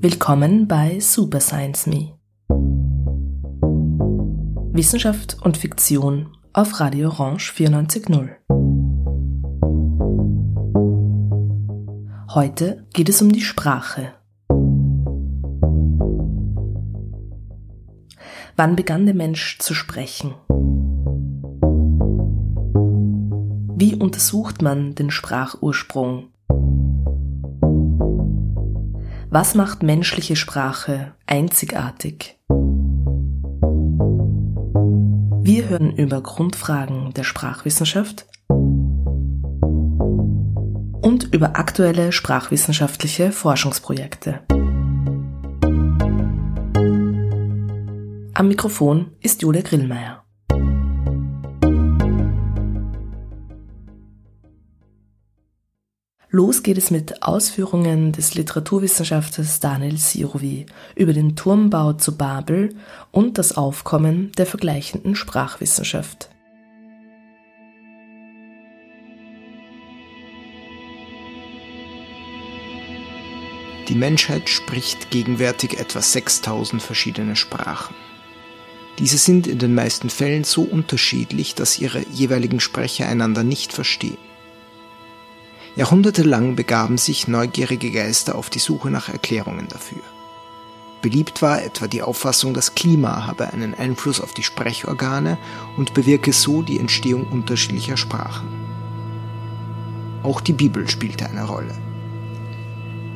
Willkommen bei Super Science Me. Wissenschaft und Fiktion auf Radio Orange 94.0. Heute geht es um die Sprache. Wann begann der Mensch zu sprechen? Wie untersucht man den Sprachursprung? Was macht menschliche Sprache einzigartig? Wir hören über Grundfragen der Sprachwissenschaft und über aktuelle sprachwissenschaftliche Forschungsprojekte. Am Mikrofon ist Julia Grillmeier. Los geht es mit Ausführungen des Literaturwissenschaftlers Daniel Sirovi über den Turmbau zu Babel und das Aufkommen der vergleichenden Sprachwissenschaft. Die Menschheit spricht gegenwärtig etwa 6000 verschiedene Sprachen. Diese sind in den meisten Fällen so unterschiedlich, dass ihre jeweiligen Sprecher einander nicht verstehen. Jahrhundertelang begaben sich neugierige Geister auf die Suche nach Erklärungen dafür. Beliebt war etwa die Auffassung, das Klima habe einen Einfluss auf die Sprechorgane und bewirke so die Entstehung unterschiedlicher Sprachen. Auch die Bibel spielte eine Rolle.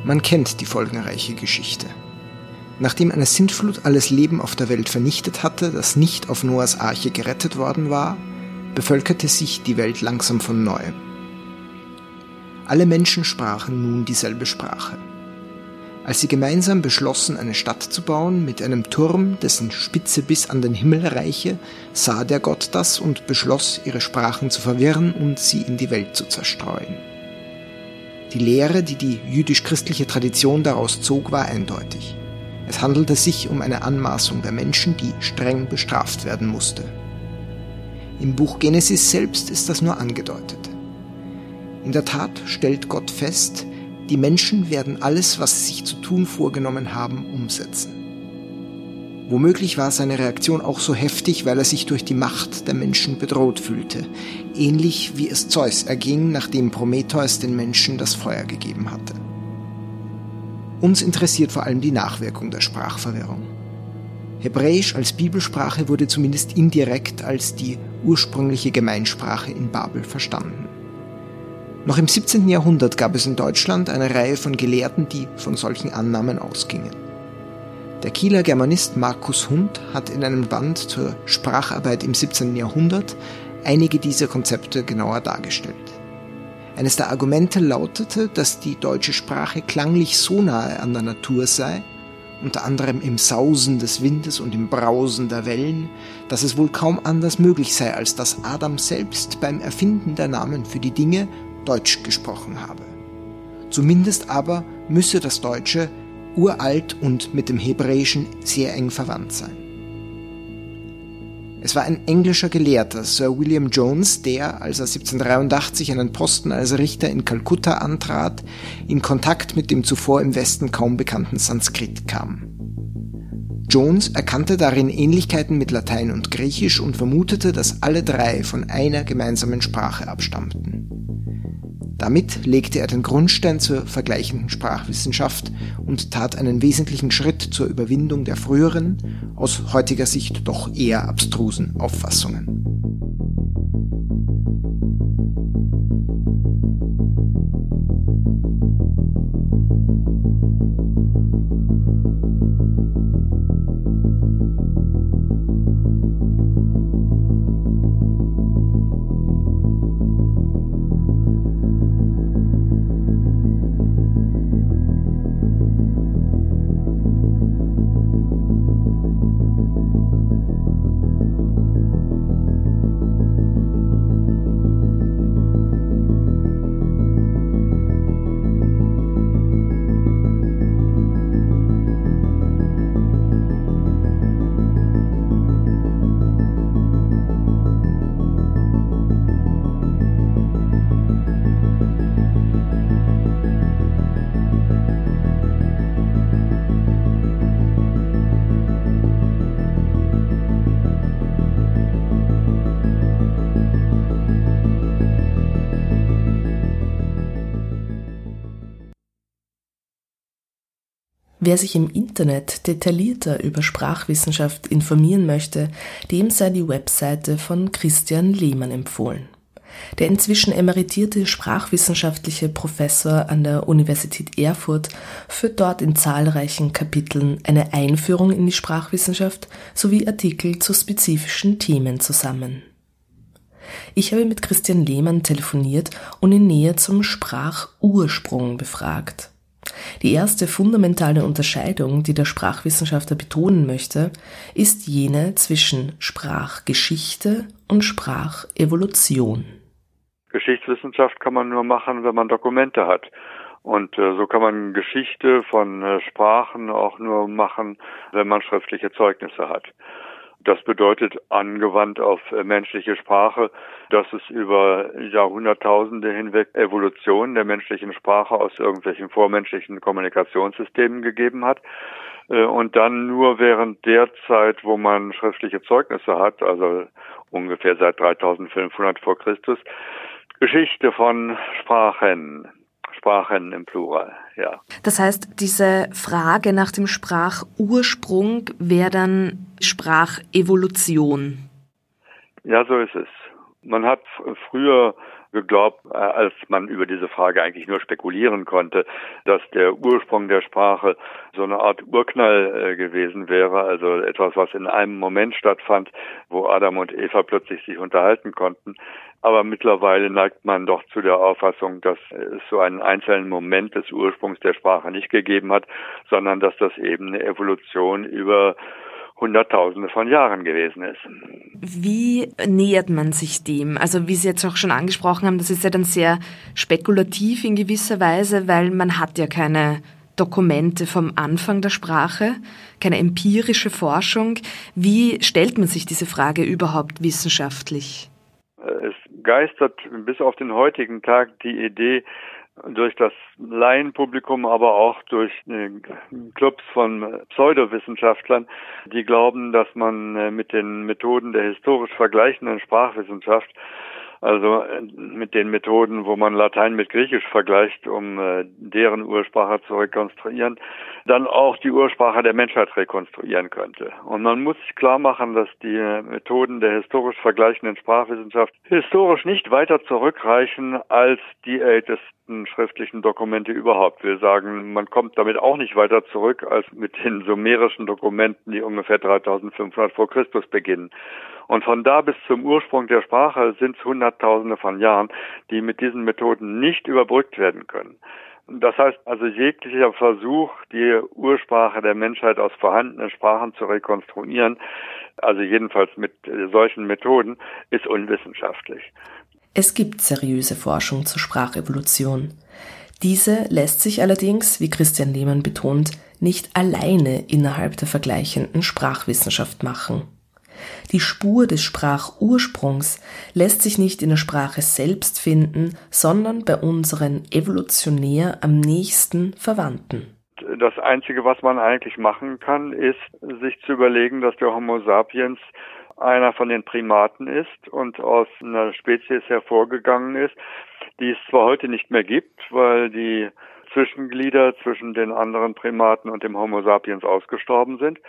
Man kennt die folgenreiche Geschichte. Nachdem eine Sintflut alles Leben auf der Welt vernichtet hatte, das nicht auf Noahs Arche gerettet worden war, bevölkerte sich die Welt langsam von neuem. Alle Menschen sprachen nun dieselbe Sprache. Als sie gemeinsam beschlossen, eine Stadt zu bauen mit einem Turm, dessen Spitze bis an den Himmel reiche, sah der Gott das und beschloss, ihre Sprachen zu verwirren und sie in die Welt zu zerstreuen. Die Lehre, die die jüdisch-christliche Tradition daraus zog, war eindeutig. Es handelte sich um eine Anmaßung der Menschen, die streng bestraft werden musste. Im Buch Genesis selbst ist das nur angedeutet. In der Tat stellt Gott fest, die Menschen werden alles, was sie sich zu tun vorgenommen haben, umsetzen. Womöglich war seine Reaktion auch so heftig, weil er sich durch die Macht der Menschen bedroht fühlte, ähnlich wie es Zeus erging, nachdem Prometheus den Menschen das Feuer gegeben hatte. Uns interessiert vor allem die Nachwirkung der Sprachverwirrung. Hebräisch als Bibelsprache wurde zumindest indirekt als die ursprüngliche Gemeinsprache in Babel verstanden. Noch im 17. Jahrhundert gab es in Deutschland eine Reihe von Gelehrten, die von solchen Annahmen ausgingen. Der Kieler Germanist Markus Hund hat in einem Band zur Spracharbeit im 17. Jahrhundert einige dieser Konzepte genauer dargestellt. Eines der Argumente lautete, dass die deutsche Sprache klanglich so nahe an der Natur sei, unter anderem im Sausen des Windes und im Brausen der Wellen, dass es wohl kaum anders möglich sei, als dass Adam selbst beim Erfinden der Namen für die Dinge Deutsch gesprochen habe. Zumindest aber müsse das Deutsche uralt und mit dem Hebräischen sehr eng verwandt sein. Es war ein englischer Gelehrter, Sir William Jones, der, als er 1783 einen Posten als Richter in Kalkutta antrat, in Kontakt mit dem zuvor im Westen kaum bekannten Sanskrit kam. Jones erkannte darin Ähnlichkeiten mit Latein und Griechisch und vermutete, dass alle drei von einer gemeinsamen Sprache abstammten. Damit legte er den Grundstein zur vergleichenden Sprachwissenschaft und tat einen wesentlichen Schritt zur Überwindung der früheren, aus heutiger Sicht doch eher abstrusen Auffassungen. Wer sich im Internet detaillierter über Sprachwissenschaft informieren möchte, dem sei die Webseite von Christian Lehmann empfohlen. Der inzwischen emeritierte sprachwissenschaftliche Professor an der Universität Erfurt führt dort in zahlreichen Kapiteln eine Einführung in die Sprachwissenschaft sowie Artikel zu spezifischen Themen zusammen. Ich habe mit Christian Lehmann telefoniert und ihn näher zum Sprachursprung befragt. Die erste fundamentale Unterscheidung, die der Sprachwissenschaftler betonen möchte, ist jene zwischen Sprachgeschichte und Sprachevolution. Geschichtswissenschaft kann man nur machen, wenn man Dokumente hat. Und äh, so kann man Geschichte von äh, Sprachen auch nur machen, wenn man schriftliche Zeugnisse hat. Das bedeutet angewandt auf äh, menschliche Sprache, dass es über Jahrhunderttausende hinweg Evolution der menschlichen Sprache aus irgendwelchen vormenschlichen Kommunikationssystemen gegeben hat. Äh, und dann nur während der Zeit, wo man schriftliche Zeugnisse hat, also ungefähr seit 3500 vor Christus, Geschichte von Sprachen. Sprachen im Plural, ja. Das heißt, diese Frage nach dem Sprachursprung wäre dann Sprachevolution. Ja, so ist es. Man hat früher geglaubt, äh, als man über diese Frage eigentlich nur spekulieren konnte, dass der Ursprung der Sprache so eine Art Urknall äh, gewesen wäre, also etwas, was in einem Moment stattfand, wo Adam und Eva plötzlich sich unterhalten konnten. Aber mittlerweile neigt man doch zu der Auffassung, dass es so einen einzelnen Moment des Ursprungs der Sprache nicht gegeben hat, sondern dass das eben eine Evolution über Hunderttausende von Jahren gewesen ist. Wie nähert man sich dem? Also wie Sie jetzt auch schon angesprochen haben, das ist ja dann sehr spekulativ in gewisser Weise, weil man hat ja keine Dokumente vom Anfang der Sprache, keine empirische Forschung. Wie stellt man sich diese Frage überhaupt wissenschaftlich? Es geistert bis auf den heutigen Tag die Idee, durch das Laienpublikum, aber auch durch Clubs von Pseudowissenschaftlern, die glauben, dass man äh, mit den Methoden der historisch vergleichenden Sprachwissenschaft also äh, mit den Methoden, wo man Latein mit Griechisch vergleicht, um äh, deren Ursprache zu rekonstruieren, dann auch die Ursprache der Menschheit rekonstruieren könnte. Und man muss sich klar machen, dass die Methoden der historisch vergleichenden Sprachwissenschaft historisch nicht weiter zurückreichen als die ältesten schriftlichen Dokumente überhaupt. Wir sagen, man kommt damit auch nicht weiter zurück als mit den sumerischen Dokumenten, die ungefähr 3500 vor Christus beginnen. Und von da bis zum Ursprung der Sprache sind es Hunderttausende von Jahren, die mit diesen Methoden nicht überbrückt werden können. Das heißt also jeglicher Versuch, die Ursprache der Menschheit aus vorhandenen Sprachen zu rekonstruieren, also jedenfalls mit solchen Methoden, ist unwissenschaftlich. Es gibt seriöse Forschung zur Sprachevolution. Diese lässt sich allerdings, wie Christian Lehmann betont, nicht alleine innerhalb der vergleichenden Sprachwissenschaft machen. Die Spur des Sprachursprungs lässt sich nicht in der Sprache selbst finden, sondern bei unseren evolutionär am nächsten Verwandten. Das Einzige, was man eigentlich machen kann, ist, sich zu überlegen, dass der Homo sapiens einer von den Primaten ist und aus einer Spezies hervorgegangen ist, die es zwar heute nicht mehr gibt, weil die Zwischenglieder zwischen den anderen Primaten und dem Homo sapiens ausgestorben sind,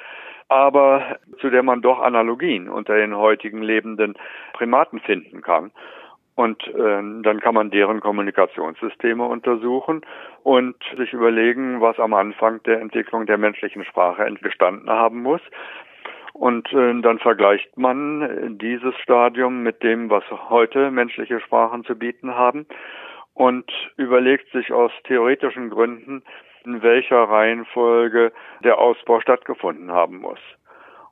aber zu der man doch Analogien unter den heutigen lebenden Primaten finden kann. Und äh, dann kann man deren Kommunikationssysteme untersuchen und sich überlegen, was am Anfang der Entwicklung der menschlichen Sprache entstanden haben muss. Und äh, dann vergleicht man dieses Stadium mit dem, was heute menschliche Sprachen zu bieten haben und überlegt sich aus theoretischen Gründen, in welcher Reihenfolge der Ausbau stattgefunden haben muss.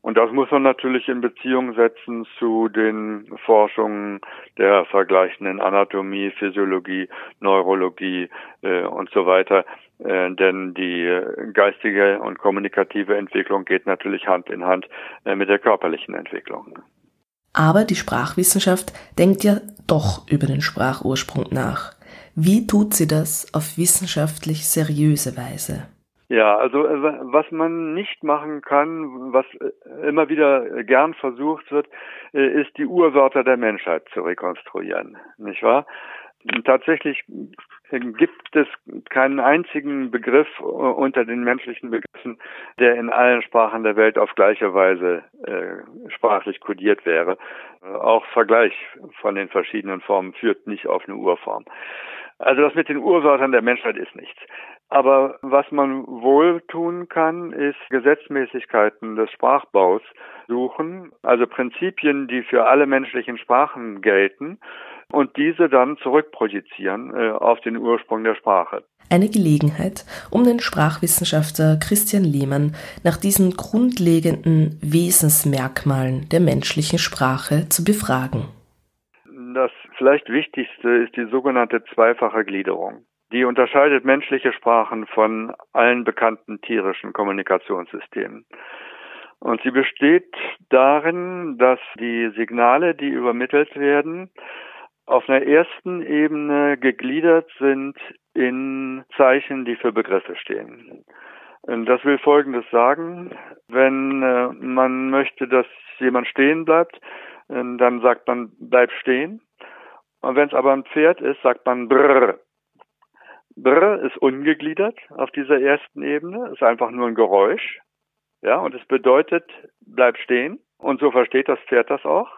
Und das muss man natürlich in Beziehung setzen zu den Forschungen der vergleichenden Anatomie, Physiologie, Neurologie äh, und so weiter. Äh, denn die geistige und kommunikative Entwicklung geht natürlich Hand in Hand äh, mit der körperlichen Entwicklung. Aber die Sprachwissenschaft denkt ja doch über den Sprachursprung nach. Wie tut sie das auf wissenschaftlich seriöse Weise? Ja, also äh, was man nicht machen kann, was äh, immer wieder gern versucht wird, äh, ist die Urwörter der Menschheit zu rekonstruieren, nicht wahr? Tatsächlich gibt es keinen einzigen Begriff unter den menschlichen Begriffen, der in allen Sprachen der Welt auf gleiche Weise äh, sprachlich kodiert wäre. Auch Vergleich von den verschiedenen Formen führt nicht auf eine Urform. Also das mit den Urwörtern der Menschheit ist nichts. Aber was man wohl tun kann, ist Gesetzmäßigkeiten des Sprachbaus suchen, also Prinzipien, die für alle menschlichen Sprachen gelten und diese dann zurückprojizieren äh, auf den Ursprung der Sprache. Eine Gelegenheit, um den Sprachwissenschaftler Christian Lehmann nach diesen grundlegenden Wesensmerkmalen der menschlichen Sprache zu befragen. Das vielleicht wichtigste ist die sogenannte zweifache Gliederung. Die unterscheidet menschliche Sprachen von allen bekannten tierischen Kommunikationssystemen. Und sie besteht darin, dass die Signale, die übermittelt werden, auf einer ersten Ebene gegliedert sind in Zeichen, die für Begriffe stehen. Das will Folgendes sagen. Wenn äh, man möchte, dass jemand stehen bleibt, dann sagt man, bleib stehen. Und wenn es aber ein Pferd ist, sagt man brrr. Brrr ist ungegliedert auf dieser ersten Ebene, ist einfach nur ein Geräusch. Ja, und es bedeutet, bleib stehen. Und so versteht das Pferd das auch.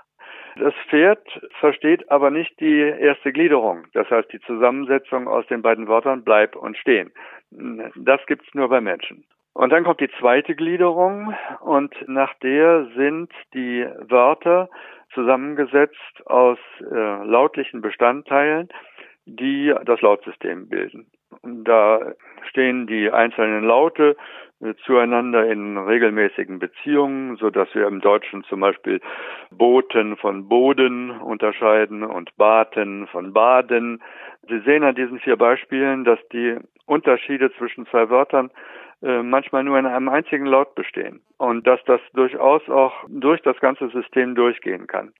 Das Pferd versteht aber nicht die erste Gliederung, das heißt die Zusammensetzung aus den beiden Wörtern bleib und stehen. Das gibt's nur bei Menschen. Und dann kommt die zweite Gliederung und nach der sind die Wörter zusammengesetzt aus äh, lautlichen Bestandteilen, die das Lautsystem bilden. Da stehen die einzelnen Laute äh, zueinander in regelmäßigen Beziehungen, so dass wir im Deutschen zum Beispiel Boten von Boden unterscheiden und Baten von Baden. Sie sehen an diesen vier Beispielen, dass die Unterschiede zwischen zwei Wörtern manchmal nur in einem einzigen Laut bestehen und dass das durchaus auch durch das ganze System durchgehen kann.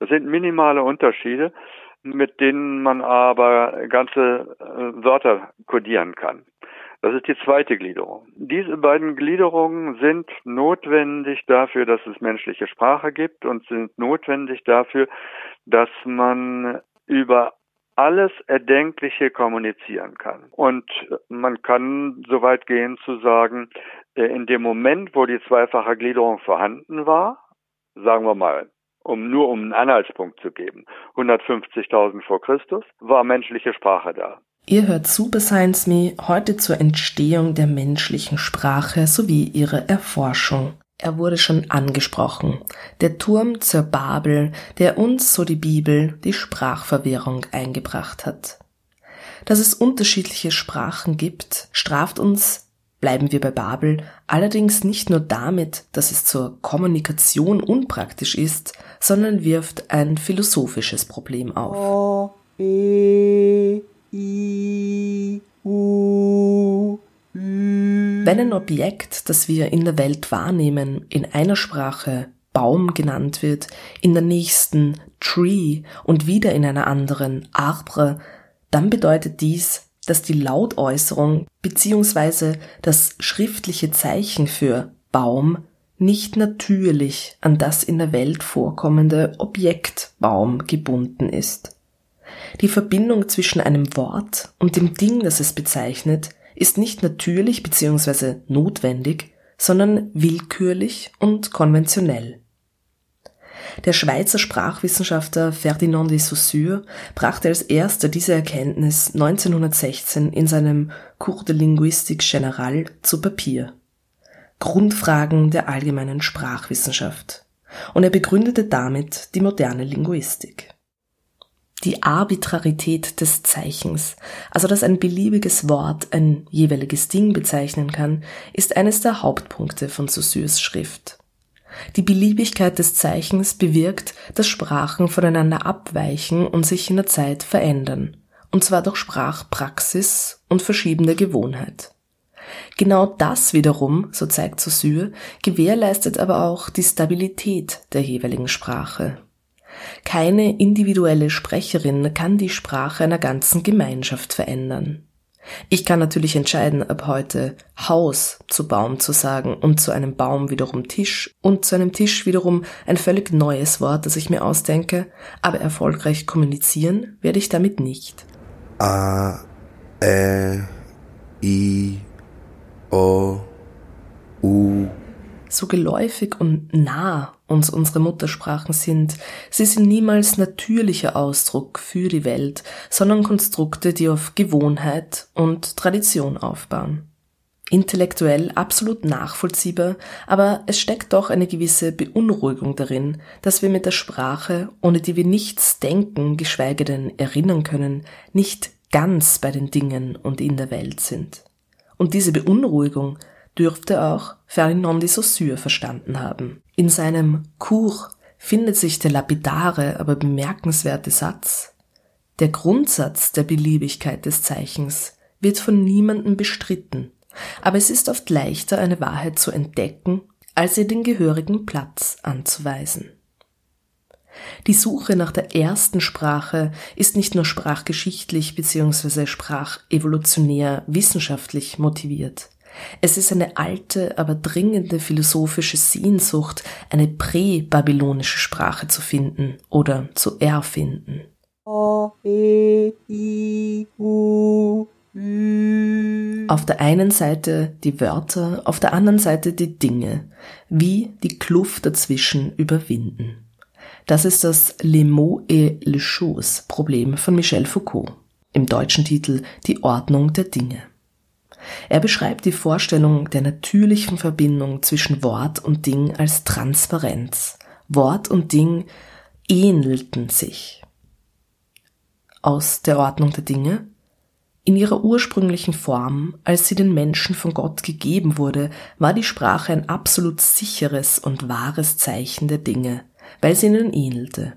Das sind minimale Unterschiede, mit denen man aber ganze äh, Wörter kodieren kann. Das ist die zweite Gliederung. Diese beiden Gliederungen sind notwendig dafür, dass es menschliche Sprache gibt und sind notwendig dafür, dass man über alles Erdenkliche kommunizieren kann. Und man kann so weit gehen zu sagen, äh, in dem Moment, wo die zweifache Gliederung vorhanden war, sagen wir mal, um nur um einen Anhaltspunkt zu geben, 150.000 vor Christus, war menschliche Sprache da. Ihr hört zu Science Me heute zur Entstehung der menschlichen Sprache sowie ihrer Erforschung. Er wurde schon angesprochen. Der Turm zur Babel, der uns, so die Bibel, die Sprachverwirrung eingebracht hat. Dass es unterschiedliche Sprachen gibt, straft uns, bleiben wir bei Babel, allerdings nicht nur damit, dass es zur Kommunikation unpraktisch ist, sondern wirft ein philosophisches Problem auf. O, e, I, U, wenn ein Objekt, das wir in der Welt wahrnehmen, in einer Sprache Baum genannt wird, in der nächsten Tree und wieder in einer anderen Arbre, dann bedeutet dies, dass die Lautäußerung bzw. das schriftliche Zeichen für Baum nicht natürlich an das in der Welt vorkommende Objekt Baum gebunden ist. Die Verbindung zwischen einem Wort und dem Ding, das es bezeichnet, ist nicht natürlich bzw. notwendig, sondern willkürlich und konventionell. Der Schweizer Sprachwissenschaftler Ferdinand de Saussure brachte als erster diese Erkenntnis 1916 in seinem Cours de Linguistique Générale zu Papier. Grundfragen der allgemeinen Sprachwissenschaft. Und er begründete damit die moderne Linguistik die Arbitrarität des Zeichens, also dass ein beliebiges Wort ein jeweiliges Ding bezeichnen kann, ist eines der Hauptpunkte von Saussures Schrift. Die Beliebigkeit des Zeichens bewirkt, dass Sprachen voneinander abweichen und sich in der Zeit verändern, und zwar durch Sprachpraxis und verschiebende Gewohnheit. Genau das wiederum, so zeigt Saussure, gewährleistet aber auch die Stabilität der jeweiligen Sprache. Keine individuelle Sprecherin kann die Sprache einer ganzen Gemeinschaft verändern. Ich kann natürlich entscheiden, ab heute Haus zu Baum zu sagen und zu einem Baum wiederum Tisch und zu einem Tisch wiederum ein völlig neues Wort, das ich mir ausdenke, aber erfolgreich kommunizieren werde ich damit nicht. A, Ä, I, O, U. So geläufig und nah uns unsere Muttersprachen sind, sie sind niemals natürlicher Ausdruck für die Welt, sondern Konstrukte, die auf Gewohnheit und Tradition aufbauen. Intellektuell absolut nachvollziehbar, aber es steckt doch eine gewisse Beunruhigung darin, dass wir mit der Sprache, ohne die wir nichts denken, geschweige denn erinnern können, nicht ganz bei den Dingen und in der Welt sind. Und diese Beunruhigung dürfte auch Ferdinand de Saussure verstanden haben. In seinem Cours findet sich der lapidare, aber bemerkenswerte Satz. Der Grundsatz der Beliebigkeit des Zeichens wird von niemandem bestritten, aber es ist oft leichter, eine Wahrheit zu entdecken, als ihr den gehörigen Platz anzuweisen. Die Suche nach der ersten Sprache ist nicht nur sprachgeschichtlich bzw. sprachevolutionär wissenschaftlich motiviert. Es ist eine alte, aber dringende philosophische Sehnsucht, eine prä-babylonische Sprache zu finden oder zu erfinden. Auf der einen Seite die Wörter, auf der anderen Seite die Dinge, wie die Kluft dazwischen überwinden. Das ist das Les mots et les choses Problem von Michel Foucault. Im deutschen Titel Die Ordnung der Dinge. Er beschreibt die Vorstellung der natürlichen Verbindung zwischen Wort und Ding als Transparenz. Wort und Ding ähnelten sich. Aus der Ordnung der Dinge? In ihrer ursprünglichen Form, als sie den Menschen von Gott gegeben wurde, war die Sprache ein absolut sicheres und wahres Zeichen der Dinge, weil sie ihnen ähnelte.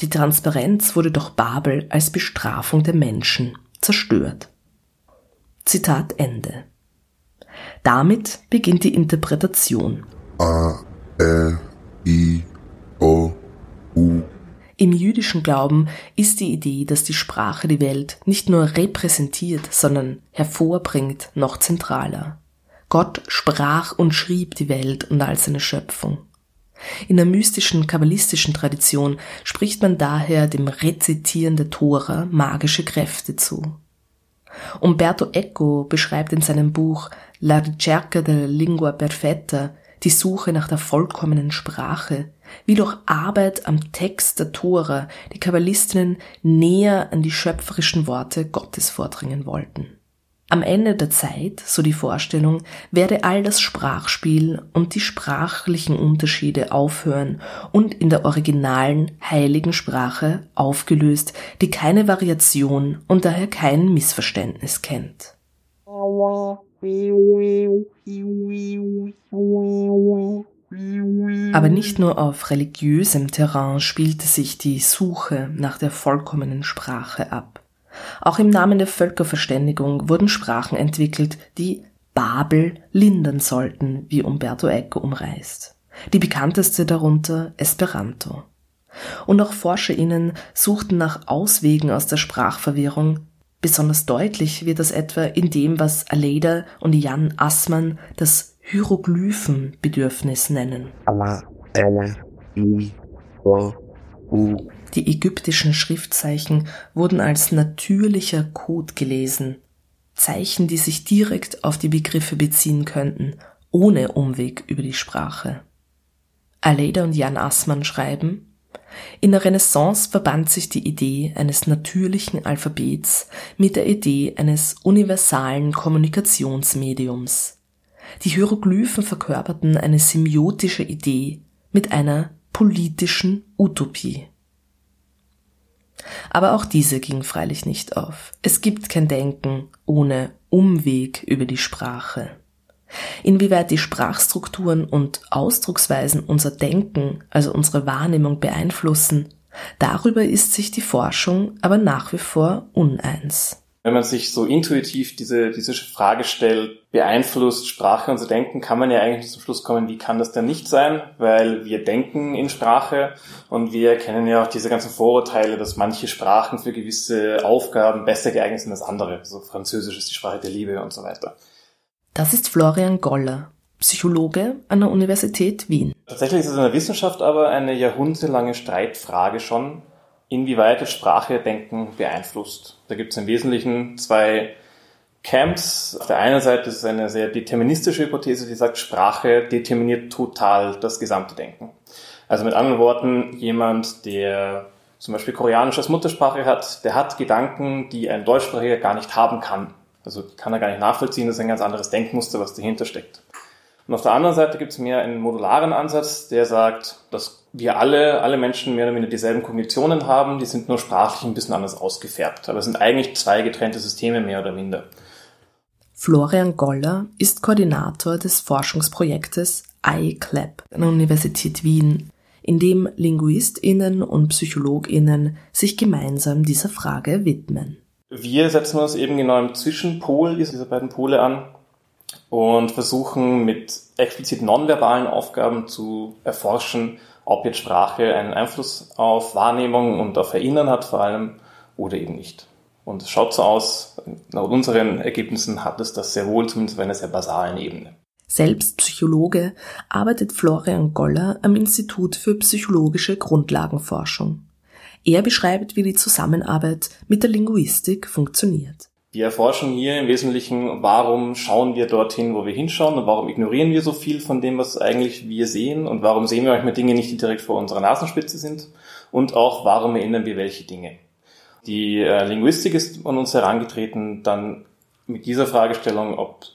Die Transparenz wurde durch Babel als Bestrafung der Menschen zerstört. Zitat Ende. Damit beginnt die Interpretation. A, Ä, I, O, U. Im jüdischen Glauben ist die Idee, dass die Sprache die Welt nicht nur repräsentiert, sondern hervorbringt, noch zentraler. Gott sprach und schrieb die Welt und all seine Schöpfung. In der mystischen kabbalistischen Tradition spricht man daher dem Rezitieren der Tora magische Kräfte zu. Umberto Eco beschreibt in seinem Buch La ricerca della lingua perfetta die Suche nach der vollkommenen Sprache, wie durch Arbeit am Text der Tora die Kabbalistinnen näher an die schöpferischen Worte Gottes vordringen wollten. Am Ende der Zeit, so die Vorstellung, werde all das Sprachspiel und die sprachlichen Unterschiede aufhören und in der originalen heiligen Sprache aufgelöst, die keine Variation und daher kein Missverständnis kennt. Aber nicht nur auf religiösem Terrain spielte sich die Suche nach der vollkommenen Sprache ab. Auch im Namen der Völkerverständigung wurden Sprachen entwickelt, die Babel lindern sollten, wie Umberto Eco umreißt. Die bekannteste darunter Esperanto. Und auch ForscherInnen suchten nach Auswegen aus der Sprachverwirrung. Besonders deutlich wird das etwa in dem, was Aleida und Jan Assmann das Hieroglyphenbedürfnis nennen. Die ägyptischen Schriftzeichen wurden als natürlicher Code gelesen. Zeichen, die sich direkt auf die Begriffe beziehen könnten, ohne Umweg über die Sprache. Aleida und Jan Assmann schreiben, in der Renaissance verband sich die Idee eines natürlichen Alphabets mit der Idee eines universalen Kommunikationsmediums. Die Hieroglyphen verkörperten eine semiotische Idee mit einer politischen Utopie. Aber auch diese ging freilich nicht auf. Es gibt kein Denken ohne Umweg über die Sprache. Inwieweit die Sprachstrukturen und Ausdrucksweisen unser Denken, also unsere Wahrnehmung beeinflussen, darüber ist sich die Forschung aber nach wie vor uneins. Wenn man sich so intuitiv diese, diese Frage stellt, beeinflusst Sprache unser Denken, kann man ja eigentlich zum Schluss kommen, wie kann das denn nicht sein? Weil wir denken in Sprache und wir kennen ja auch diese ganzen Vorurteile, dass manche Sprachen für gewisse Aufgaben besser geeignet sind als andere. So also Französisch ist die Sprache der Liebe und so weiter. Das ist Florian Goller, Psychologe an der Universität Wien. Tatsächlich ist es in der Wissenschaft aber eine jahrhundertelange Streitfrage schon, inwieweit das Sprachedenken beeinflusst. Da gibt es im Wesentlichen zwei Camps. Auf der einen Seite ist es eine sehr deterministische Hypothese, die sagt, Sprache determiniert total das gesamte Denken. Also mit anderen Worten, jemand, der zum Beispiel Koreanisch als Muttersprache hat, der hat Gedanken, die ein Deutschsprachiger gar nicht haben kann. Also kann er gar nicht nachvollziehen, das ist ein ganz anderes Denkmuster, was dahinter steckt. Und auf der anderen Seite gibt es mehr einen modularen Ansatz, der sagt, dass wir alle, alle Menschen mehr oder weniger dieselben Kognitionen haben, die sind nur sprachlich ein bisschen anders ausgefärbt. Aber es sind eigentlich zwei getrennte Systeme mehr oder minder. Florian Goller ist Koordinator des Forschungsprojektes iClap an der Universität Wien, in dem LinguistInnen und PsychologInnen sich gemeinsam dieser Frage widmen. Wir setzen uns eben genau im Zwischenpol dieser beiden Pole an und versuchen mit explizit nonverbalen Aufgaben zu erforschen, ob jetzt Sprache einen Einfluss auf Wahrnehmung und auf Erinnern hat vor allem oder eben nicht. Und es schaut so aus, nach unseren Ergebnissen hat es das sehr wohl, zumindest auf einer sehr basalen Ebene. Selbst Psychologe arbeitet Florian Goller am Institut für psychologische Grundlagenforschung. Er beschreibt, wie die Zusammenarbeit mit der Linguistik funktioniert. Wir erforschen hier im Wesentlichen, warum schauen wir dorthin, wo wir hinschauen und warum ignorieren wir so viel von dem, was eigentlich wir sehen und warum sehen wir manchmal Dinge nicht, die direkt vor unserer Nasenspitze sind und auch warum erinnern wir welche Dinge. Die äh, Linguistik ist an uns herangetreten, dann mit dieser Fragestellung, ob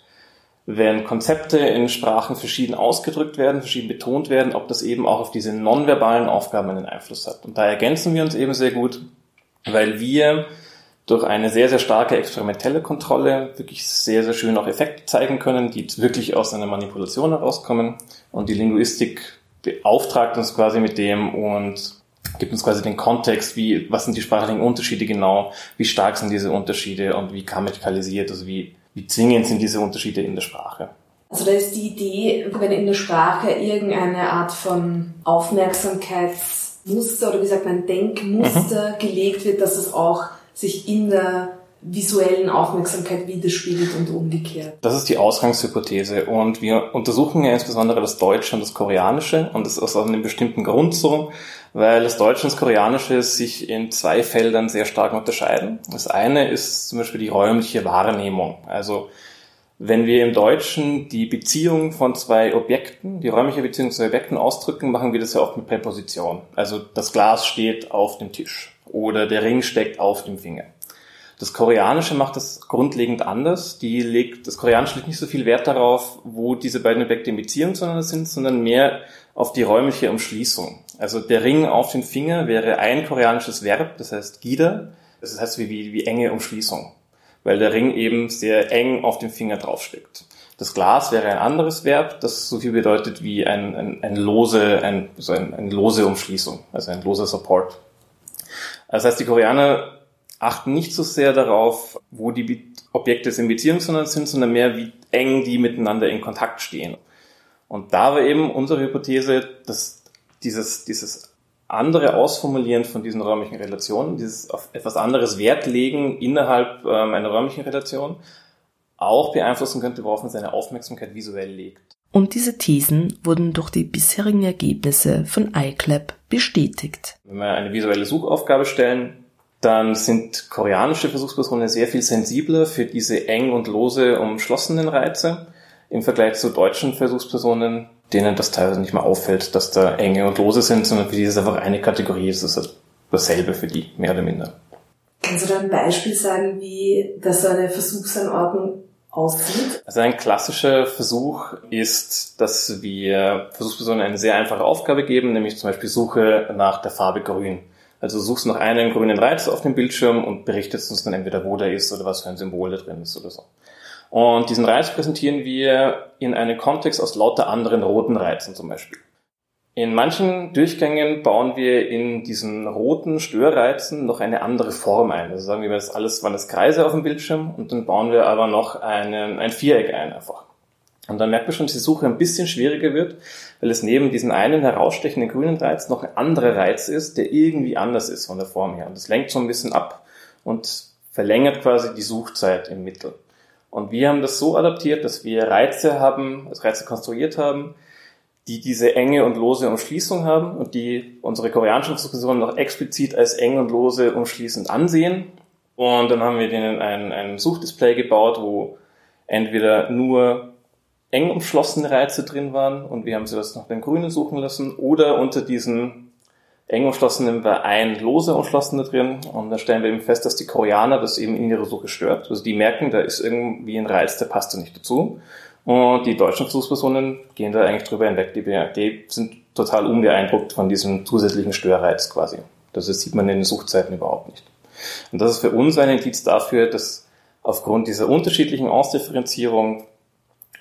wenn Konzepte in Sprachen verschieden ausgedrückt werden, verschieden betont werden, ob das eben auch auf diese nonverbalen Aufgaben einen Einfluss hat. Und da ergänzen wir uns eben sehr gut, weil wir durch eine sehr, sehr starke experimentelle Kontrolle wirklich sehr, sehr schön auch Effekte zeigen können, die wirklich aus einer Manipulation herauskommen. Und die Linguistik beauftragt uns quasi mit dem und gibt uns quasi den Kontext, wie, was sind die sprachlichen Unterschiede genau, wie stark sind diese Unterschiede und wie grammatikalisiert, also wie, wie zwingend sind diese Unterschiede in der Sprache. Also da ist die Idee, wenn in der Sprache irgendeine Art von Aufmerksamkeitsmuster oder wie sagt man Denkmuster mhm. gelegt wird, dass es auch sich in der visuellen Aufmerksamkeit widerspiegelt und umgekehrt. Das ist die Ausgangshypothese und wir untersuchen ja insbesondere das Deutsche und das Koreanische und das ist aus einem bestimmten Grund so, weil das Deutsche und das Koreanische sich in zwei Feldern sehr stark unterscheiden. Das eine ist zum Beispiel die räumliche Wahrnehmung. Also wenn wir im Deutschen die Beziehung von zwei Objekten, die räumliche Beziehung zu Objekten ausdrücken, machen wir das ja oft mit Präposition. Also das Glas steht auf dem Tisch oder der Ring steckt auf dem Finger. Das Koreanische macht das grundlegend anders. Die legt, das Koreanische legt nicht so viel Wert darauf, wo diese beiden Objekte in Beziehung zueinander sind, sondern mehr auf die räumliche Umschließung. Also der Ring auf dem Finger wäre ein koreanisches Verb, das heißt Gida. Das heißt wie, wie, wie enge Umschließung, weil der Ring eben sehr eng auf dem Finger draufsteckt. Das Glas wäre ein anderes Verb, das so viel bedeutet wie ein, ein, ein lose, ein, so ein, eine lose Umschließung, also ein loser Support. Das heißt, die Koreaner achten nicht so sehr darauf, wo die Objekte in Beziehung sind, sondern mehr, wie eng die miteinander in Kontakt stehen. Und da war eben unsere Hypothese, dass dieses, dieses andere Ausformulieren von diesen räumlichen Relationen, dieses auf etwas anderes Wert legen innerhalb ähm, einer räumlichen Relation, auch beeinflussen könnte, worauf man seine Aufmerksamkeit visuell legt. Und diese Thesen wurden durch die bisherigen Ergebnisse von iClap bestätigt. Wenn wir eine visuelle Suchaufgabe stellen, dann sind koreanische Versuchspersonen sehr viel sensibler für diese eng und lose umschlossenen Reize im Vergleich zu deutschen Versuchspersonen, denen das teilweise nicht mehr auffällt, dass da enge und lose sind, sondern für die ist einfach eine Kategorie, es ist dasselbe für die, mehr oder minder. Kannst du da ein Beispiel sagen, wie das so eine Versuchsanordnung aussieht? Also ein klassischer Versuch ist, dass wir Versuchspersonen eine sehr einfache Aufgabe geben, nämlich zum Beispiel Suche nach der Farbe Grün. Also suchst nach einem grünen Reiz auf dem Bildschirm und berichtest uns dann entweder, wo der ist oder was für ein Symbol da drin ist oder so. Und diesen Reiz präsentieren wir in einem Kontext aus lauter anderen roten Reizen zum Beispiel. In manchen Durchgängen bauen wir in diesen roten Störreizen noch eine andere Form ein. Also sagen wir, das alles waren das Kreise auf dem Bildschirm und dann bauen wir aber noch einen, ein Viereck ein einfach. Und dann merkt man schon, dass die Suche ein bisschen schwieriger wird, weil es neben diesem einen herausstechenden grünen Reiz noch ein anderer Reiz ist, der irgendwie anders ist von der Form her. Und das lenkt so ein bisschen ab und verlängert quasi die Suchzeit im Mittel. Und wir haben das so adaptiert, dass wir Reize haben, also Reize konstruiert haben, die diese enge und lose Umschließung haben und die unsere koreanischen Diskussionen noch explizit als eng und lose umschließend ansehen. Und dann haben wir denen ein, ein Suchdisplay gebaut, wo entweder nur eng umschlossene Reize drin waren und wir haben sie das nach den Grünen suchen lassen oder unter diesen eng umschlossenen war ein lose umschlossener drin und da stellen wir eben fest, dass die Koreaner das eben in ihrer Suche stört. Also die merken, da ist irgendwie ein Reiz, der passt da nicht dazu. Und die deutschen Versuchspersonen gehen da eigentlich drüber hinweg. Die, die sind total unbeeindruckt von diesem zusätzlichen Störreiz quasi. Das sieht man in den Suchzeiten überhaupt nicht. Und das ist für uns ein Indiz dafür, dass aufgrund dieser unterschiedlichen Ausdifferenzierung,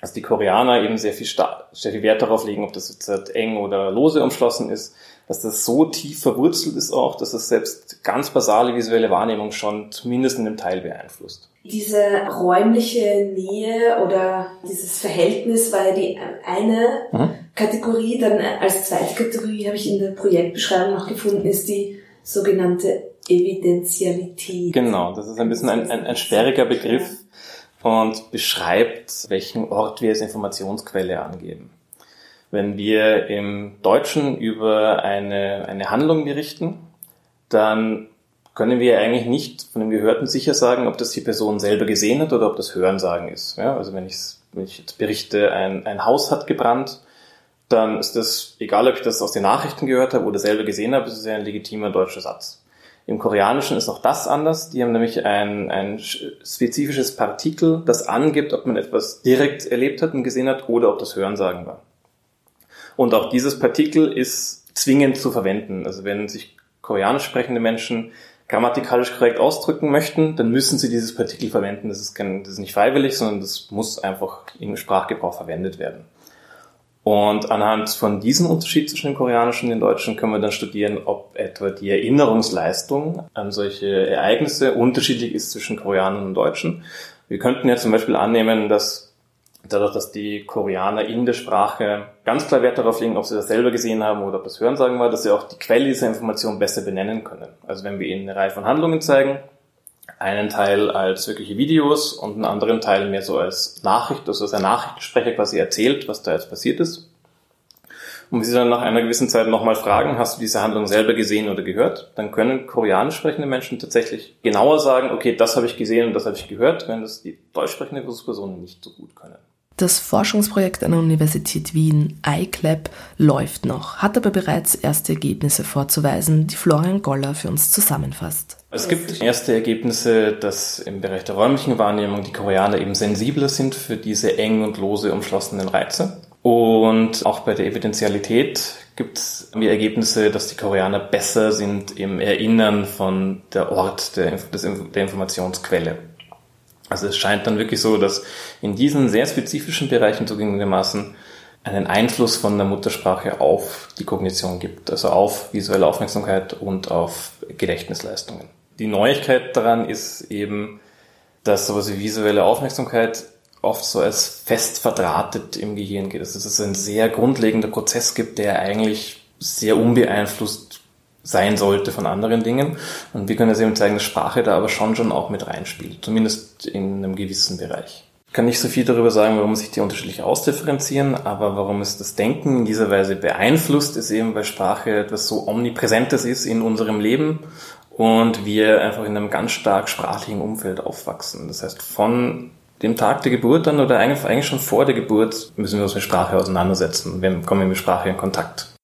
dass die Koreaner eben sehr viel, sehr viel Wert darauf legen, ob das jetzt eng oder lose umschlossen ist, dass das so tief verwurzelt ist auch, dass es selbst ganz basale visuelle Wahrnehmung schon zumindest in einem Teil beeinflusst. Diese räumliche Nähe oder dieses Verhältnis war ja die eine mhm. Kategorie. Dann als zweite Kategorie habe ich in der Projektbeschreibung noch gefunden, ist die sogenannte Evidentialität. Genau, das ist ein bisschen ein, ein, ein sperriger Begriff und beschreibt, welchen Ort wir als Informationsquelle angeben. Wenn wir im Deutschen über eine, eine Handlung berichten, dann können wir eigentlich nicht von dem Gehörten sicher sagen, ob das die Person selber gesehen hat oder ob das Hörensagen ist. Ja, also wenn ich, wenn ich jetzt berichte, ein, ein Haus hat gebrannt, dann ist das, egal ob ich das aus den Nachrichten gehört habe oder selber gesehen habe, ist es ja ein legitimer deutscher Satz. Im Koreanischen ist auch das anders. Die haben nämlich ein, ein spezifisches Partikel, das angibt, ob man etwas direkt erlebt hat und gesehen hat oder ob das Hörensagen war. Und auch dieses Partikel ist zwingend zu verwenden. Also wenn sich koreanisch sprechende Menschen grammatikalisch korrekt ausdrücken möchten, dann müssen sie dieses Partikel verwenden. Das ist, kein, das ist nicht freiwillig, sondern das muss einfach im Sprachgebrauch verwendet werden. Und anhand von diesem Unterschied zwischen dem Koreanischen und dem Deutschen können wir dann studieren, ob etwa die Erinnerungsleistung an solche Ereignisse unterschiedlich ist zwischen Koreanern und Deutschen. Wir könnten ja zum Beispiel annehmen, dass dadurch, dass die Koreaner in der Sprache ganz klar Wert darauf legen, ob sie das selber gesehen haben oder ob das Hörensagen war, dass sie auch die Quelle dieser Information besser benennen können. Also wenn wir ihnen eine Reihe von Handlungen zeigen, einen Teil als wirkliche Videos und einen anderen Teil mehr so als Nachricht, also als ein Nachrichtensprecher quasi erzählt, was da jetzt passiert ist. Und wir sie dann nach einer gewissen Zeit nochmal fragen, hast du diese Handlung selber gesehen oder gehört? Dann können koreanisch sprechende Menschen tatsächlich genauer sagen, okay, das habe ich gesehen und das habe ich gehört, wenn das die deutsch sprechende Versuchspersonen nicht so gut können. Das Forschungsprojekt an der Universität Wien, iClap, läuft noch, hat aber bereits erste Ergebnisse vorzuweisen, die Florian Goller für uns zusammenfasst. Es gibt erste Ergebnisse, dass im Bereich der räumlichen Wahrnehmung die Koreaner eben sensibler sind für diese eng und lose umschlossenen Reize. Und auch bei der Evidentialität gibt es Ergebnisse, dass die Koreaner besser sind im Erinnern von der Ort der, der Informationsquelle. Also es scheint dann wirklich so, dass in diesen sehr spezifischen Bereichen zugegebenermaßen einen Einfluss von der Muttersprache auf die Kognition gibt, also auf visuelle Aufmerksamkeit und auf Gedächtnisleistungen. Die Neuigkeit daran ist eben, dass sowas wie visuelle Aufmerksamkeit oft so als fest verdrahtet im Gehirn geht. Also dass es ein sehr grundlegender Prozess gibt, der eigentlich sehr unbeeinflusst sein sollte von anderen Dingen. Und wir können jetzt eben zeigen, dass Sprache da aber schon schon auch mit reinspielt, zumindest in einem gewissen Bereich. Ich kann nicht so viel darüber sagen, warum sich die unterschiedlich ausdifferenzieren, aber warum es das Denken in dieser Weise beeinflusst, ist eben, weil Sprache etwas so Omnipräsentes ist in unserem Leben und wir einfach in einem ganz stark sprachlichen Umfeld aufwachsen. Das heißt, von dem Tag der Geburt dann oder eigentlich schon vor der Geburt müssen wir uns mit Sprache auseinandersetzen. Wir kommen mit Sprache in Kontakt.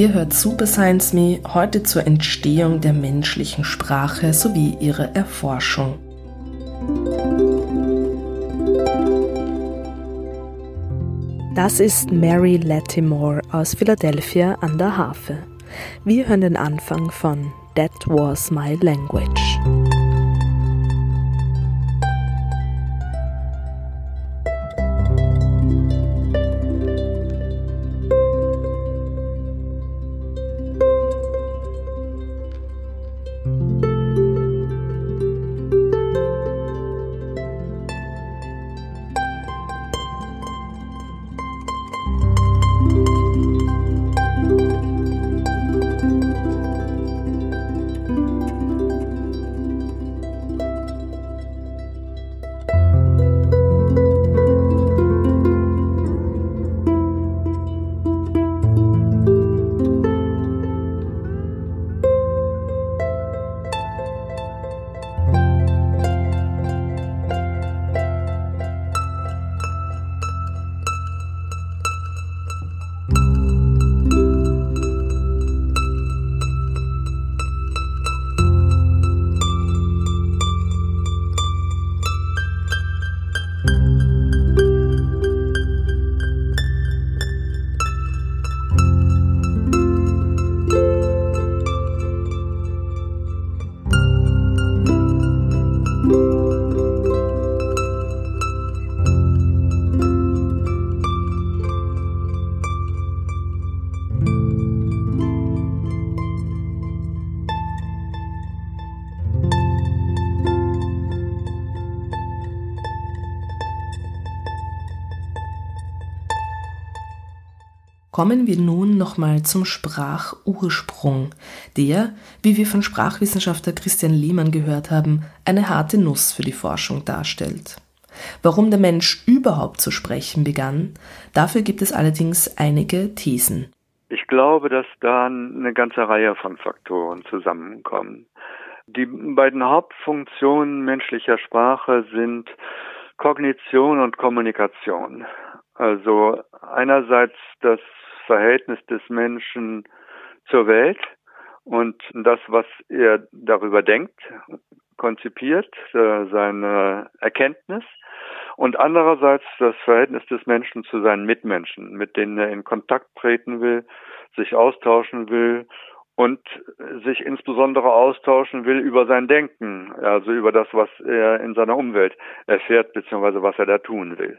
Ihr hört Super Science Me heute zur Entstehung der menschlichen Sprache sowie ihrer Erforschung. Das ist Mary Latimore aus Philadelphia an der Harfe. Wir hören den Anfang von That Was My Language. Kommen wir nun nochmal zum Sprachursprung, der, wie wir von Sprachwissenschaftler Christian Lehmann gehört haben, eine harte Nuss für die Forschung darstellt. Warum der Mensch überhaupt zu sprechen begann, dafür gibt es allerdings einige Thesen. Ich glaube, dass da eine ganze Reihe von Faktoren zusammenkommen. Die beiden Hauptfunktionen menschlicher Sprache sind Kognition und Kommunikation. Also einerseits das Verhältnis des Menschen zur Welt und das, was er darüber denkt, konzipiert, äh, seine Erkenntnis und andererseits das Verhältnis des Menschen zu seinen Mitmenschen, mit denen er in Kontakt treten will, sich austauschen will und sich insbesondere austauschen will über sein Denken, also über das, was er in seiner Umwelt erfährt, beziehungsweise was er da tun will.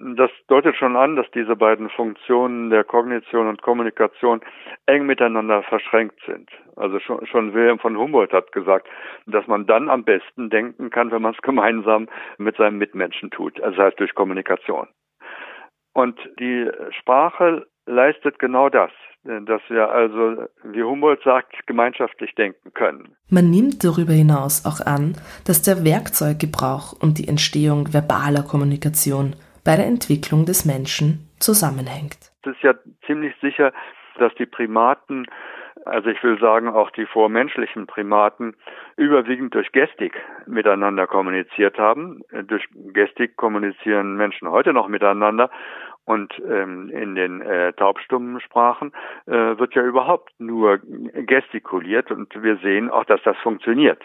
Das deutet schon an, dass diese beiden Funktionen der Kognition und Kommunikation eng miteinander verschränkt sind. Also schon, schon Wilhelm von Humboldt hat gesagt, dass man dann am besten denken kann, wenn man es gemeinsam mit seinem Mitmenschen tut, also heißt durch Kommunikation. Und die Sprache leistet genau das, dass wir also, wie Humboldt sagt, gemeinschaftlich denken können. Man nimmt darüber hinaus auch an, dass der Werkzeuggebrauch und die Entstehung verbaler Kommunikation bei der Entwicklung des Menschen zusammenhängt. Es ist ja ziemlich sicher, dass die Primaten, also ich will sagen auch die vormenschlichen Primaten, überwiegend durch Gestik miteinander kommuniziert haben. Durch Gestik kommunizieren Menschen heute noch miteinander und ähm, in den äh, taubstummen Sprachen äh, wird ja überhaupt nur gestikuliert und wir sehen auch, dass das funktioniert,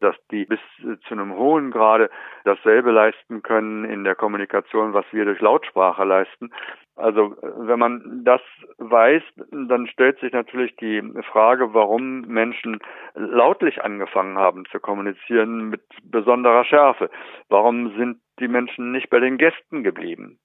dass die bis zu einem hohen Grade dasselbe leisten können in der Kommunikation, was wir durch Lautsprache leisten. Also wenn man das weiß, dann stellt sich natürlich die Frage, warum Menschen lautlich angefangen haben zu kommunizieren mit besonderer Schärfe. Warum sind die Menschen nicht bei den Gästen geblieben?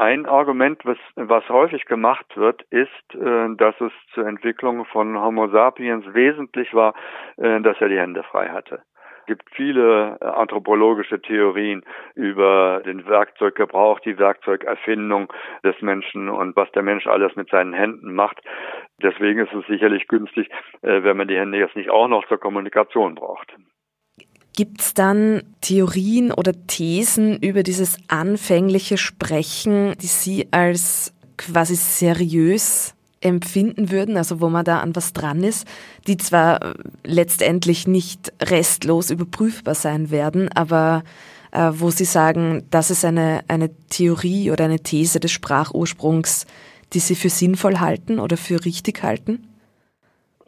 Ein Argument, was, was häufig gemacht wird, ist, äh, dass es zur Entwicklung von Homo sapiens wesentlich war, äh, dass er die Hände frei hatte. Es gibt viele äh, anthropologische Theorien über den Werkzeuggebrauch, die Werkzeugerfindung des Menschen und was der Mensch alles mit seinen Händen macht. Deswegen ist es sicherlich günstig, äh, wenn man die Hände jetzt nicht auch noch zur Kommunikation braucht. Gibt es dann Theorien oder Thesen über dieses anfängliche Sprechen, die Sie als quasi seriös empfinden würden, also wo man da an was dran ist, die zwar letztendlich nicht restlos überprüfbar sein werden, aber äh, wo Sie sagen, das ist eine, eine Theorie oder eine These des Sprachursprungs, die Sie für sinnvoll halten oder für richtig halten?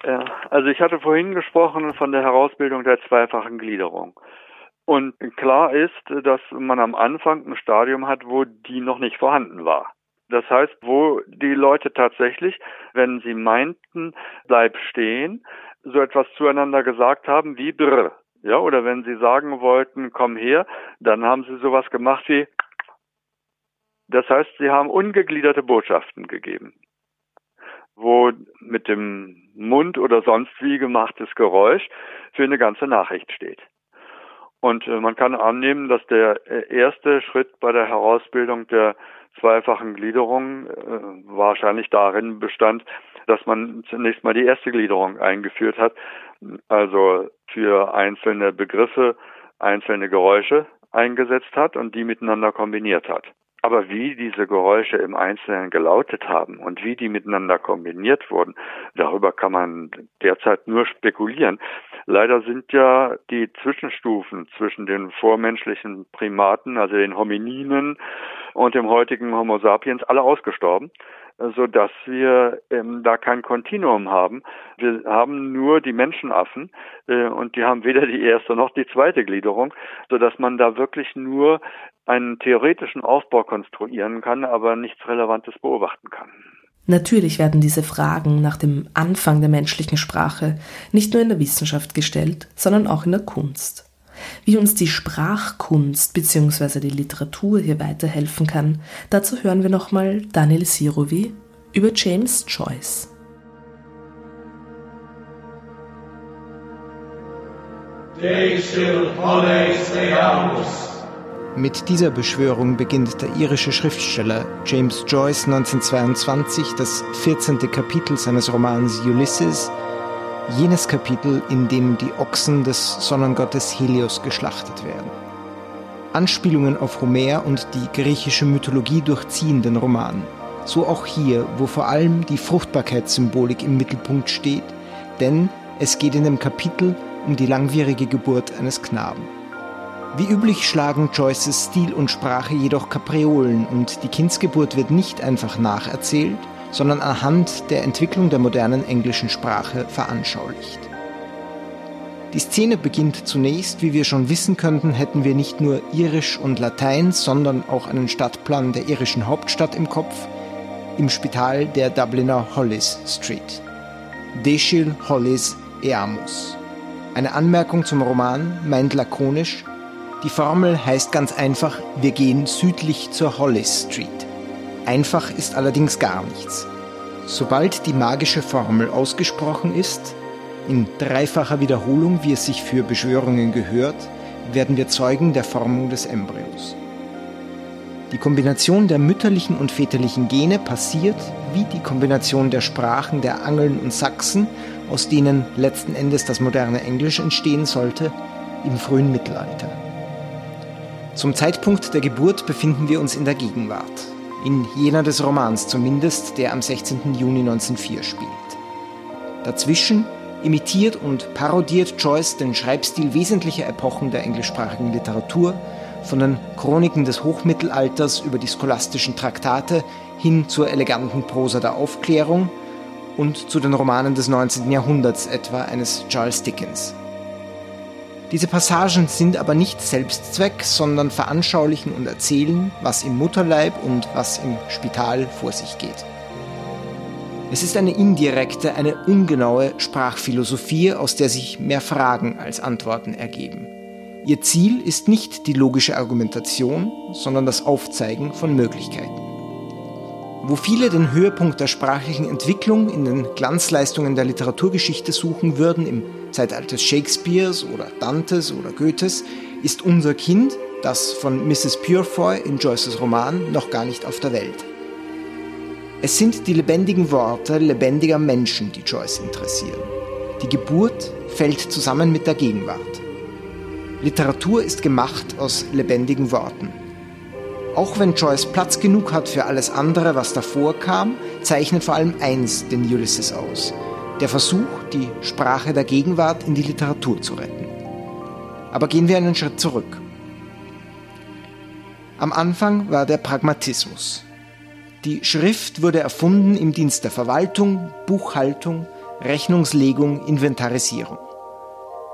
Ja, also ich hatte vorhin gesprochen von der Herausbildung der zweifachen Gliederung. Und klar ist, dass man am Anfang ein Stadium hat, wo die noch nicht vorhanden war. Das heißt, wo die Leute tatsächlich, wenn sie meinten, bleib stehen, so etwas zueinander gesagt haben wie brr. Ja, oder wenn sie sagen wollten, komm her, dann haben sie sowas gemacht wie das heißt, sie haben ungegliederte Botschaften gegeben wo mit dem Mund oder sonst wie gemachtes Geräusch für eine ganze Nachricht steht. Und äh, man kann annehmen, dass der äh, erste Schritt bei der Herausbildung der zweifachen Gliederung äh, wahrscheinlich darin bestand, dass man zunächst mal die erste Gliederung eingeführt hat, also für einzelne Begriffe einzelne Geräusche eingesetzt hat und die miteinander kombiniert hat. Aber wie diese Geräusche im Einzelnen gelautet haben und wie die miteinander kombiniert wurden, darüber kann man derzeit nur spekulieren. Leider sind ja die Zwischenstufen zwischen den vormenschlichen Primaten, also den Homininen und dem heutigen Homo sapiens alle ausgestorben so dass wir ähm, da kein Kontinuum haben. Wir haben nur die Menschenaffen äh, und die haben weder die erste noch die zweite Gliederung, so dass man da wirklich nur einen theoretischen Aufbau konstruieren kann, aber nichts Relevantes beobachten kann. Natürlich werden diese Fragen nach dem Anfang der menschlichen Sprache nicht nur in der Wissenschaft gestellt, sondern auch in der Kunst. Wie uns die Sprachkunst bzw. die Literatur hier weiterhelfen kann, dazu hören wir nochmal Daniel Sirovi über James Joyce. Dei still Mit dieser Beschwörung beginnt der irische Schriftsteller James Joyce 1922 das 14. Kapitel seines Romans Ulysses, jenes Kapitel, in dem die Ochsen des Sonnengottes Helios geschlachtet werden. Anspielungen auf Homer und die griechische Mythologie durchziehen den Roman. So auch hier, wo vor allem die Fruchtbarkeitssymbolik im Mittelpunkt steht, denn es geht in dem Kapitel um die langwierige Geburt eines Knaben. Wie üblich schlagen Joyces Stil und Sprache jedoch Kapriolen und die Kindsgeburt wird nicht einfach nacherzählt, sondern anhand der Entwicklung der modernen englischen Sprache veranschaulicht. Die Szene beginnt zunächst, wie wir schon wissen könnten, hätten wir nicht nur Irisch und Latein, sondern auch einen Stadtplan der irischen Hauptstadt im Kopf, im Spital der Dubliner Hollis Street. Deschil Hollis Eamus. Eine Anmerkung zum Roman meint lakonisch, die Formel heißt ganz einfach, wir gehen südlich zur Hollis Street. Einfach ist allerdings gar nichts. Sobald die magische Formel ausgesprochen ist, in dreifacher Wiederholung, wie es sich für Beschwörungen gehört, werden wir Zeugen der Formung des Embryos. Die Kombination der mütterlichen und väterlichen Gene passiert, wie die Kombination der Sprachen der Angeln und Sachsen, aus denen letzten Endes das moderne Englisch entstehen sollte, im frühen Mittelalter. Zum Zeitpunkt der Geburt befinden wir uns in der Gegenwart. In jener des Romans zumindest, der am 16. Juni 1904 spielt. Dazwischen imitiert und parodiert Joyce den Schreibstil wesentlicher Epochen der englischsprachigen Literatur, von den Chroniken des Hochmittelalters über die scholastischen Traktate hin zur eleganten Prosa der Aufklärung und zu den Romanen des 19. Jahrhunderts etwa eines Charles Dickens. Diese Passagen sind aber nicht Selbstzweck, sondern veranschaulichen und erzählen, was im Mutterleib und was im Spital vor sich geht. Es ist eine indirekte, eine ungenaue Sprachphilosophie, aus der sich mehr Fragen als Antworten ergeben. Ihr Ziel ist nicht die logische Argumentation, sondern das Aufzeigen von Möglichkeiten. Wo viele den Höhepunkt der sprachlichen Entwicklung in den Glanzleistungen der Literaturgeschichte suchen würden, im Zeitalter Shakespeares oder Dantes oder Goethes, ist unser Kind, das von Mrs. Purefoy in Joyces Roman, noch gar nicht auf der Welt. Es sind die lebendigen Worte lebendiger Menschen, die Joyce interessieren. Die Geburt fällt zusammen mit der Gegenwart. Literatur ist gemacht aus lebendigen Worten. Auch wenn Joyce Platz genug hat für alles andere, was davor kam, zeichnet vor allem eins den Ulysses aus. Der Versuch, die Sprache der Gegenwart in die Literatur zu retten. Aber gehen wir einen Schritt zurück. Am Anfang war der Pragmatismus. Die Schrift wurde erfunden im Dienst der Verwaltung, Buchhaltung, Rechnungslegung, Inventarisierung.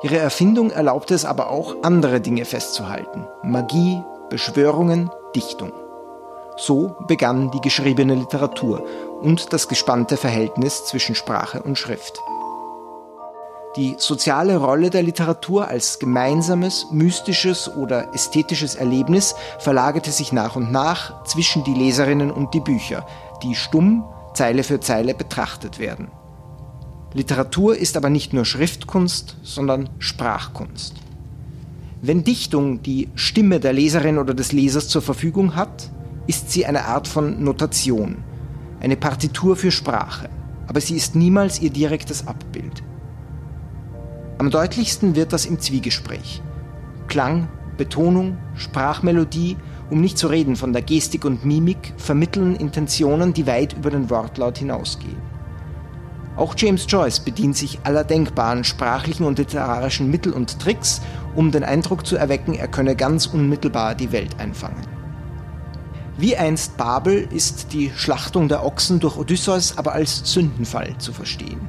Ihre Erfindung erlaubte es aber auch, andere Dinge festzuhalten. Magie, Beschwörungen, Dichtung. So begann die geschriebene Literatur und das gespannte Verhältnis zwischen Sprache und Schrift. Die soziale Rolle der Literatur als gemeinsames, mystisches oder ästhetisches Erlebnis verlagerte sich nach und nach zwischen die Leserinnen und die Bücher, die stumm, Zeile für Zeile betrachtet werden. Literatur ist aber nicht nur Schriftkunst, sondern Sprachkunst. Wenn Dichtung die Stimme der Leserin oder des Lesers zur Verfügung hat, ist sie eine Art von Notation, eine Partitur für Sprache, aber sie ist niemals ihr direktes Abbild. Am deutlichsten wird das im Zwiegespräch. Klang, Betonung, Sprachmelodie, um nicht zu reden von der Gestik und Mimik, vermitteln Intentionen, die weit über den Wortlaut hinausgehen. Auch James Joyce bedient sich aller denkbaren sprachlichen und literarischen Mittel und Tricks, um den Eindruck zu erwecken, er könne ganz unmittelbar die Welt einfangen. Wie einst Babel ist die Schlachtung der Ochsen durch Odysseus aber als Sündenfall zu verstehen.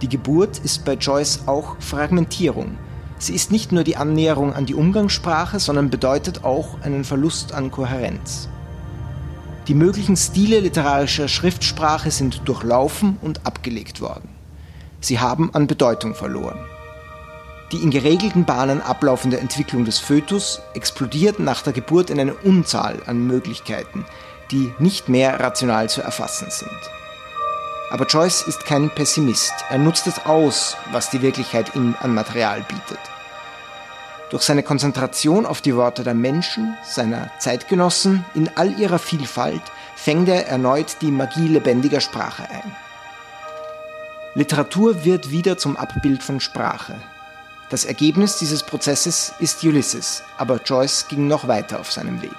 Die Geburt ist bei Joyce auch Fragmentierung. Sie ist nicht nur die Annäherung an die Umgangssprache, sondern bedeutet auch einen Verlust an Kohärenz. Die möglichen Stile literarischer Schriftsprache sind durchlaufen und abgelegt worden. Sie haben an Bedeutung verloren. Die in geregelten Bahnen ablaufende Entwicklung des Fötus explodiert nach der Geburt in eine Unzahl an Möglichkeiten, die nicht mehr rational zu erfassen sind. Aber Joyce ist kein Pessimist. Er nutzt es aus, was die Wirklichkeit ihm an Material bietet. Durch seine Konzentration auf die Worte der Menschen, seiner Zeitgenossen in all ihrer Vielfalt, fängt er erneut die Magie lebendiger Sprache ein. Literatur wird wieder zum Abbild von Sprache. Das Ergebnis dieses Prozesses ist Ulysses, aber Joyce ging noch weiter auf seinem Weg.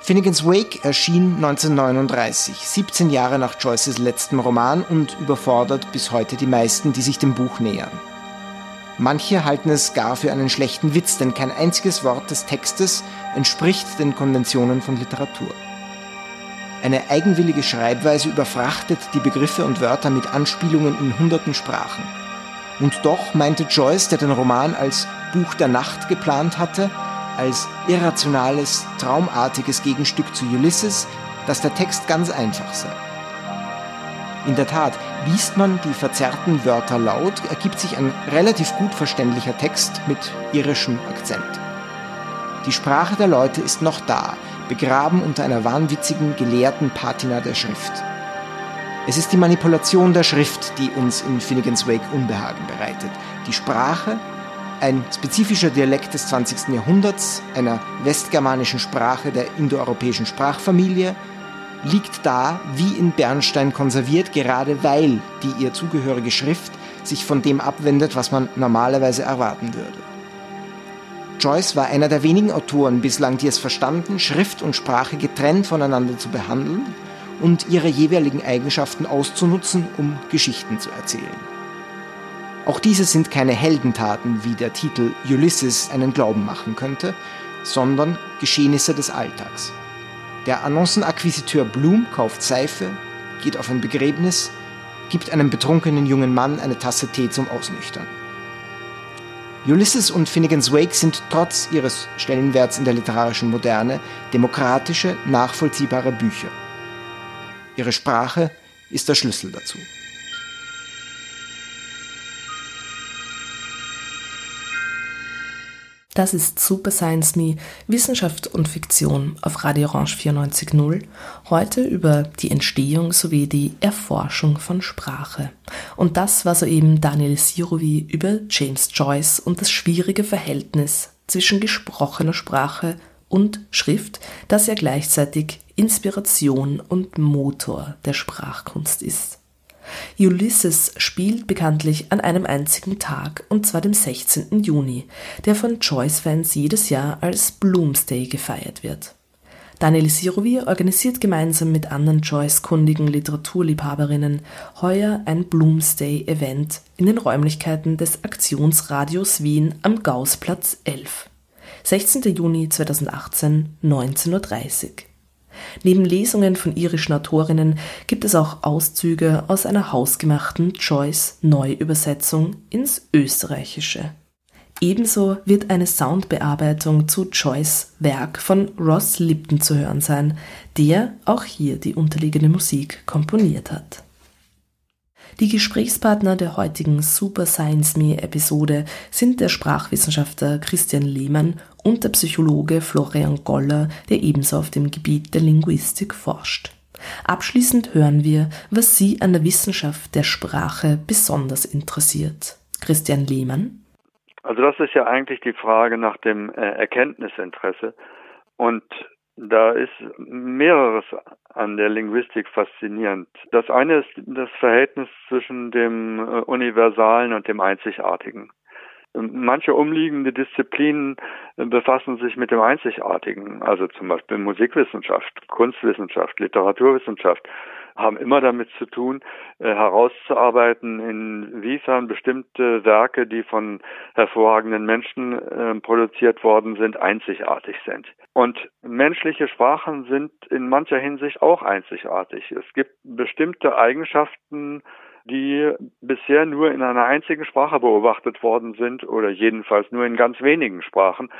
Finnegan's Wake erschien 1939, 17 Jahre nach Joyces letztem Roman und überfordert bis heute die meisten, die sich dem Buch nähern. Manche halten es gar für einen schlechten Witz, denn kein einziges Wort des Textes entspricht den Konventionen von Literatur. Eine eigenwillige Schreibweise überfrachtet die Begriffe und Wörter mit Anspielungen in hunderten Sprachen. Und doch meinte Joyce, der den Roman als Buch der Nacht geplant hatte, als irrationales, traumartiges Gegenstück zu Ulysses, dass der Text ganz einfach sei. In der Tat, liest man die verzerrten Wörter laut, ergibt sich ein relativ gut verständlicher Text mit irischem Akzent. Die Sprache der Leute ist noch da, begraben unter einer wahnwitzigen, gelehrten Patina der Schrift. Es ist die Manipulation der Schrift, die uns in Finnegans Wake Unbehagen bereitet. Die Sprache, ein spezifischer Dialekt des 20. Jahrhunderts, einer westgermanischen Sprache der indoeuropäischen Sprachfamilie, liegt da wie in Bernstein konserviert, gerade weil die ihr zugehörige Schrift sich von dem abwendet, was man normalerweise erwarten würde. Joyce war einer der wenigen Autoren bislang, die es verstanden, Schrift und Sprache getrennt voneinander zu behandeln und ihre jeweiligen Eigenschaften auszunutzen, um Geschichten zu erzählen. Auch diese sind keine Heldentaten, wie der Titel Ulysses einen Glauben machen könnte, sondern Geschehnisse des Alltags. Der Annoncenakquisiteur Bloom kauft Seife, geht auf ein Begräbnis, gibt einem betrunkenen jungen Mann eine Tasse Tee zum Ausnüchtern. Ulysses und Finnegans Wake sind trotz ihres Stellenwerts in der literarischen Moderne demokratische, nachvollziehbare Bücher. Ihre Sprache ist der Schlüssel dazu. Das ist Super Science Me, Wissenschaft und Fiktion auf Radio Orange 94.0. Heute über die Entstehung sowie die Erforschung von Sprache. Und das war soeben Daniel Sirovi über James Joyce und das schwierige Verhältnis zwischen gesprochener Sprache und Schrift, das ja gleichzeitig Inspiration und Motor der Sprachkunst ist. Ulysses spielt bekanntlich an einem einzigen Tag, und zwar dem 16. Juni, der von Joyce-Fans jedes Jahr als Bloomsday gefeiert wird. Daniel Sirovi organisiert gemeinsam mit anderen Joyce-kundigen Literaturliebhaberinnen heuer ein Bloomsday-Event in den Räumlichkeiten des Aktionsradios Wien am Gaußplatz 11. 16. Juni 2018, 19.30 Uhr. Neben Lesungen von irischen Autorinnen gibt es auch Auszüge aus einer hausgemachten Joyce-Neuübersetzung ins Österreichische. Ebenso wird eine Soundbearbeitung zu Joyce Werk von Ross Lipton zu hören sein, der auch hier die unterliegende Musik komponiert hat. Die Gesprächspartner der heutigen Super Science Me Episode sind der Sprachwissenschaftler Christian Lehmann und der Psychologe Florian Goller, der ebenso auf dem Gebiet der Linguistik forscht. Abschließend hören wir, was Sie an der Wissenschaft der Sprache besonders interessiert. Christian Lehmann. Also das ist ja eigentlich die Frage nach dem äh, Erkenntnisinteresse. Und da ist mehreres an der Linguistik faszinierend. Das eine ist das Verhältnis zwischen dem äh, Universalen und dem Einzigartigen. Manche umliegende Disziplinen äh, befassen sich mit dem Einzigartigen, also zum Beispiel Musikwissenschaft, Kunstwissenschaft, Literaturwissenschaft haben immer damit zu tun, äh, herauszuarbeiten, inwiefern bestimmte Werke, die von hervorragenden Menschen äh, produziert worden sind, einzigartig sind. Und menschliche Sprachen sind in mancher Hinsicht auch einzigartig. Es gibt bestimmte Eigenschaften, die bisher nur in einer einzigen Sprache beobachtet worden sind oder jedenfalls nur in ganz wenigen Sprachen.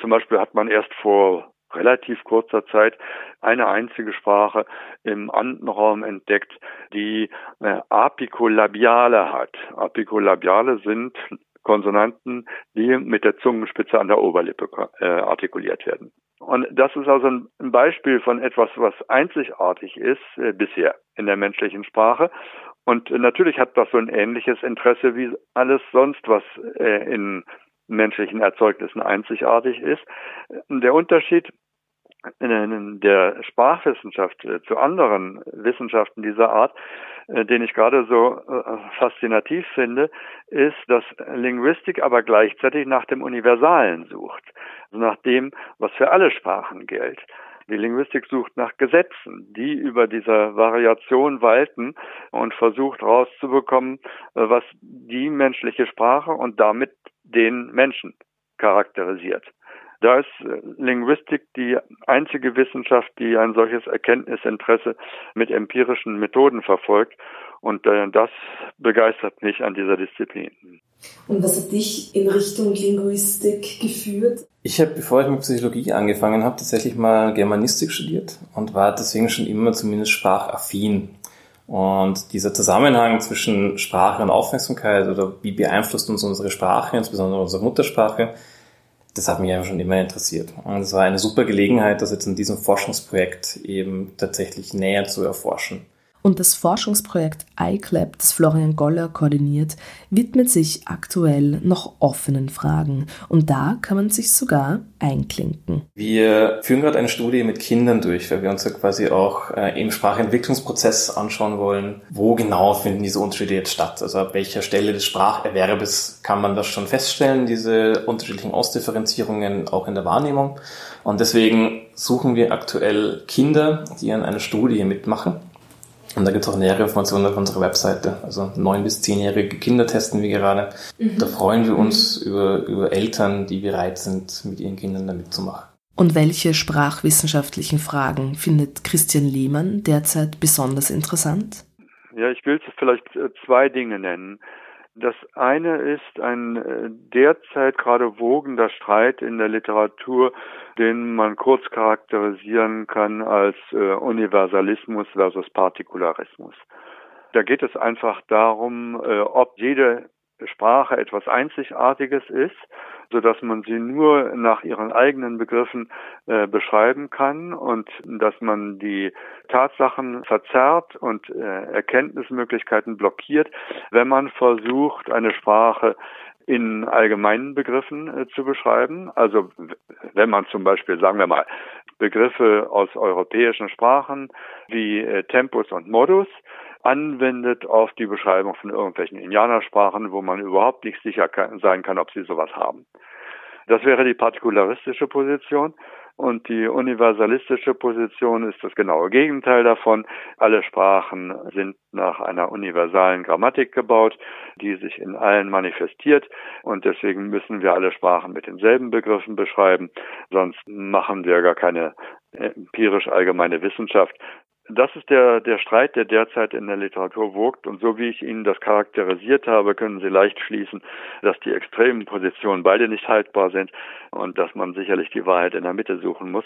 Zum Beispiel hat man erst vor relativ kurzer Zeit eine einzige Sprache im Andenraum entdeckt, die äh, Apikolabiale hat. Apikolabiale sind Konsonanten, die mit der Zungenspitze an der Oberlippe äh, artikuliert werden. Und das ist also ein Beispiel von etwas, was einzigartig ist äh, bisher in der menschlichen Sprache. Und natürlich hat das so ein ähnliches Interesse wie alles sonst, was äh, in menschlichen Erzeugnissen einzigartig ist. Der Unterschied der Sprachwissenschaft zu anderen Wissenschaften dieser Art, den ich gerade so faszinativ finde, ist, dass Linguistik aber gleichzeitig nach dem Universalen sucht, also nach dem, was für alle Sprachen gilt. Die Linguistik sucht nach Gesetzen, die über dieser Variation walten und versucht herauszubekommen, was die menschliche Sprache und damit den Menschen charakterisiert. Da ist äh, Linguistik die einzige Wissenschaft, die ein solches Erkenntnisinteresse mit empirischen Methoden verfolgt. Und äh, das begeistert mich an dieser Disziplin. Und was hat dich in Richtung Linguistik geführt? Ich habe, bevor ich mit Psychologie angefangen habe, tatsächlich mal Germanistik studiert und war deswegen schon immer zumindest sprachaffin. Und dieser Zusammenhang zwischen Sprache und Aufmerksamkeit oder wie beeinflusst uns unsere Sprache, insbesondere unsere Muttersprache, das hat mich einfach schon immer interessiert. Und es war eine super Gelegenheit, das jetzt in diesem Forschungsprojekt eben tatsächlich näher zu erforschen. Und das Forschungsprojekt iClap, das Florian Goller koordiniert, widmet sich aktuell noch offenen Fragen. Und da kann man sich sogar einklinken. Wir führen gerade eine Studie mit Kindern durch, weil wir uns ja quasi auch äh, im Sprachentwicklungsprozess anschauen wollen, wo genau finden diese Unterschiede jetzt statt. Also ab welcher Stelle des Spracherwerbes kann man das schon feststellen, diese unterschiedlichen Ausdifferenzierungen auch in der Wahrnehmung. Und deswegen suchen wir aktuell Kinder, die an einer Studie mitmachen und da gibt es auch nähere Informationen auf unserer Webseite. Also neun bis zehnjährige Kinder testen wir gerade. Mhm. Da freuen wir uns mhm. über, über Eltern, die bereit sind, mit ihren Kindern da mitzumachen. Und welche sprachwissenschaftlichen Fragen findet Christian Lehmann derzeit besonders interessant? Ja, ich will vielleicht äh, zwei Dinge nennen. Das eine ist ein äh, derzeit gerade wogender Streit in der Literatur, den man kurz charakterisieren kann als äh, Universalismus versus Partikularismus. Da geht es einfach darum, äh, ob jede Sprache etwas Einzigartiges ist, so dass man sie nur nach ihren eigenen Begriffen äh, beschreiben kann und dass man die Tatsachen verzerrt und äh, Erkenntnismöglichkeiten blockiert, wenn man versucht, eine Sprache in allgemeinen Begriffen äh, zu beschreiben. Also wenn man zum Beispiel, sagen wir mal, Begriffe aus europäischen Sprachen wie äh, Tempus und Modus anwendet auf die Beschreibung von irgendwelchen Indianersprachen, wo man überhaupt nicht sicher kann, sein kann, ob sie sowas haben. Das wäre die partikularistische Position. Und die universalistische Position ist das genaue Gegenteil davon. Alle Sprachen sind nach einer universalen Grammatik gebaut, die sich in allen manifestiert. Und deswegen müssen wir alle Sprachen mit denselben Begriffen beschreiben. Sonst machen wir gar keine empirisch allgemeine Wissenschaft, das ist der, der Streit, der derzeit in der Literatur wogt. Und so wie ich Ihnen das charakterisiert habe, können Sie leicht schließen, dass die extremen Positionen beide nicht haltbar sind und dass man sicherlich die Wahrheit in der Mitte suchen muss.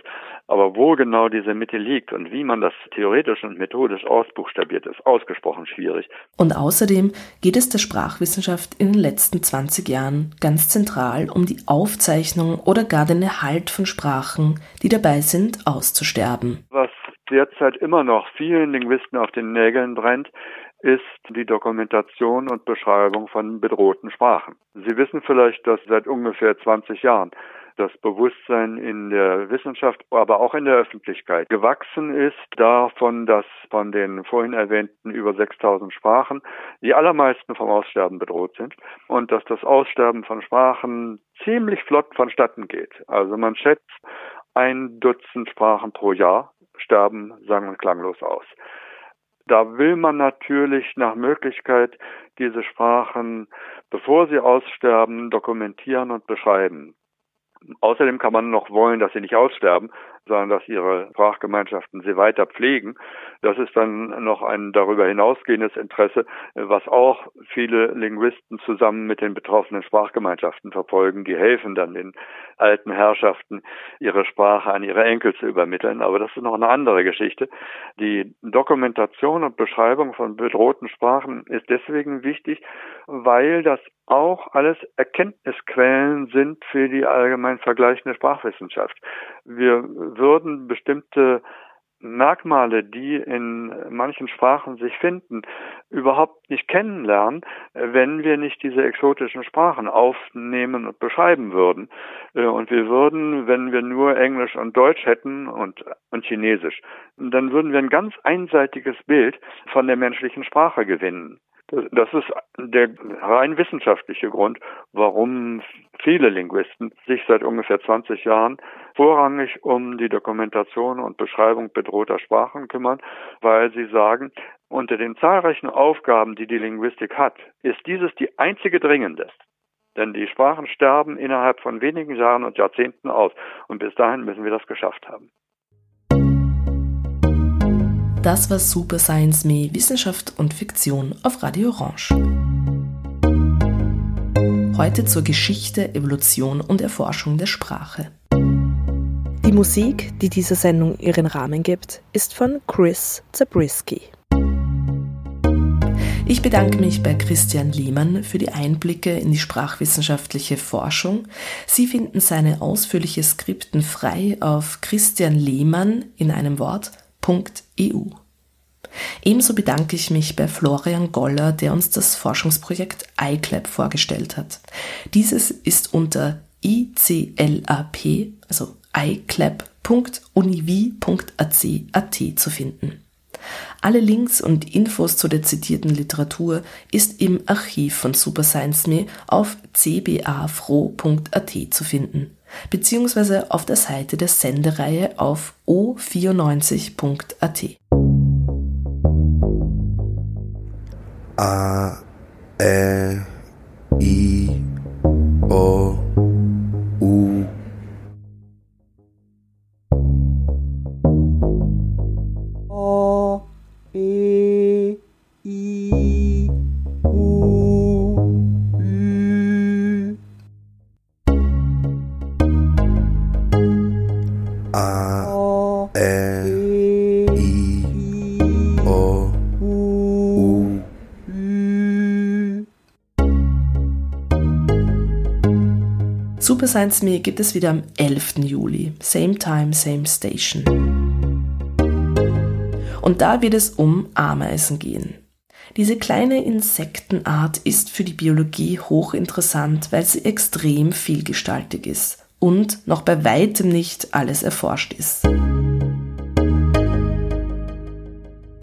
Aber wo genau diese Mitte liegt und wie man das theoretisch und methodisch ausbuchstabiert, ist ausgesprochen schwierig. Und außerdem geht es der Sprachwissenschaft in den letzten 20 Jahren ganz zentral um die Aufzeichnung oder gar den Erhalt von Sprachen, die dabei sind, auszusterben. Was derzeit immer noch vielen Linguisten auf den Nägeln brennt, ist die Dokumentation und Beschreibung von bedrohten Sprachen. Sie wissen vielleicht, dass seit ungefähr 20 Jahren das Bewusstsein in der Wissenschaft, aber auch in der Öffentlichkeit gewachsen ist davon, dass von den vorhin erwähnten über 6000 Sprachen die allermeisten vom Aussterben bedroht sind und dass das Aussterben von Sprachen ziemlich flott vonstatten geht. Also man schätzt ein Dutzend Sprachen pro Jahr sterben sang- und klanglos aus. Da will man natürlich nach Möglichkeit diese Sprachen, bevor sie aussterben, dokumentieren und beschreiben. Außerdem kann man noch wollen, dass sie nicht aussterben, sondern dass ihre Sprachgemeinschaften sie weiter pflegen. Das ist dann noch ein darüber hinausgehendes Interesse, was auch viele Linguisten zusammen mit den betroffenen Sprachgemeinschaften verfolgen. Die helfen dann den alten Herrschaften, ihre Sprache an ihre Enkel zu übermitteln. Aber das ist noch eine andere Geschichte. Die Dokumentation und Beschreibung von bedrohten Sprachen ist deswegen wichtig, weil das auch alles Erkenntnisquellen sind für die allgemein vergleichende Sprachwissenschaft. Wir würden bestimmte Merkmale, die in manchen Sprachen sich finden, überhaupt nicht kennenlernen, wenn wir nicht diese exotischen Sprachen aufnehmen und beschreiben würden. Äh, und wir würden, wenn wir nur Englisch und Deutsch hätten und, und Chinesisch, dann würden wir ein ganz einseitiges Bild von der menschlichen Sprache gewinnen. Das ist der rein wissenschaftliche Grund, warum viele Linguisten sich seit ungefähr 20 Jahren vorrangig um die Dokumentation und Beschreibung bedrohter Sprachen kümmern, weil sie sagen, unter den zahlreichen Aufgaben, die die Linguistik hat, ist dieses die einzige dringende. Denn die Sprachen sterben innerhalb von wenigen Jahren und Jahrzehnten aus. Und bis dahin müssen wir das geschafft haben. Das war Super Science Me Wissenschaft und Fiktion auf Radio Orange. Heute zur Geschichte, Evolution und Erforschung der Sprache. Die Musik, die dieser Sendung ihren Rahmen gibt, ist von Chris Zabriskie. Ich bedanke mich bei Christian Lehmann für die Einblicke in die sprachwissenschaftliche Forschung. Sie finden seine ausführliche Skripten frei auf Christian Lehmann in einem Wort www.eclab.eu. Ebenso bedanke ich mich bei Florian Goller, der uns das Forschungsprojekt iClap vorgestellt hat. Dieses ist unter iclap, also iclap.univi.ac.at zu finden. Alle Links und Infos zu der zitierten Literatur ist im Archiv von Super Science Me auf cbafro.at zu finden beziehungsweise auf der Seite der Sendereihe auf o94.at. A, Ä, Science Me gibt es wieder am 11. Juli. Same time, same station. Und da wird es um Ameisen gehen. Diese kleine Insektenart ist für die Biologie hochinteressant, weil sie extrem vielgestaltig ist und noch bei weitem nicht alles erforscht ist.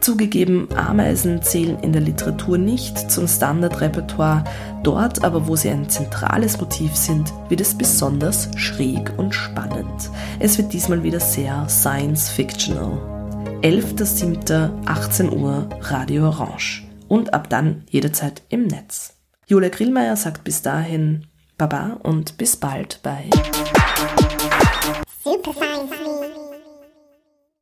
Zugegeben, Ameisen zählen in der Literatur nicht zum Standardrepertoire, dort aber, wo sie ein zentrales Motiv sind, wird es besonders schräg und spannend. Es wird diesmal wieder sehr science-fictional. 11.07.18 Uhr Radio Orange und ab dann jederzeit im Netz. Julia Grillmeier sagt bis dahin Baba und bis bald bei Super Science.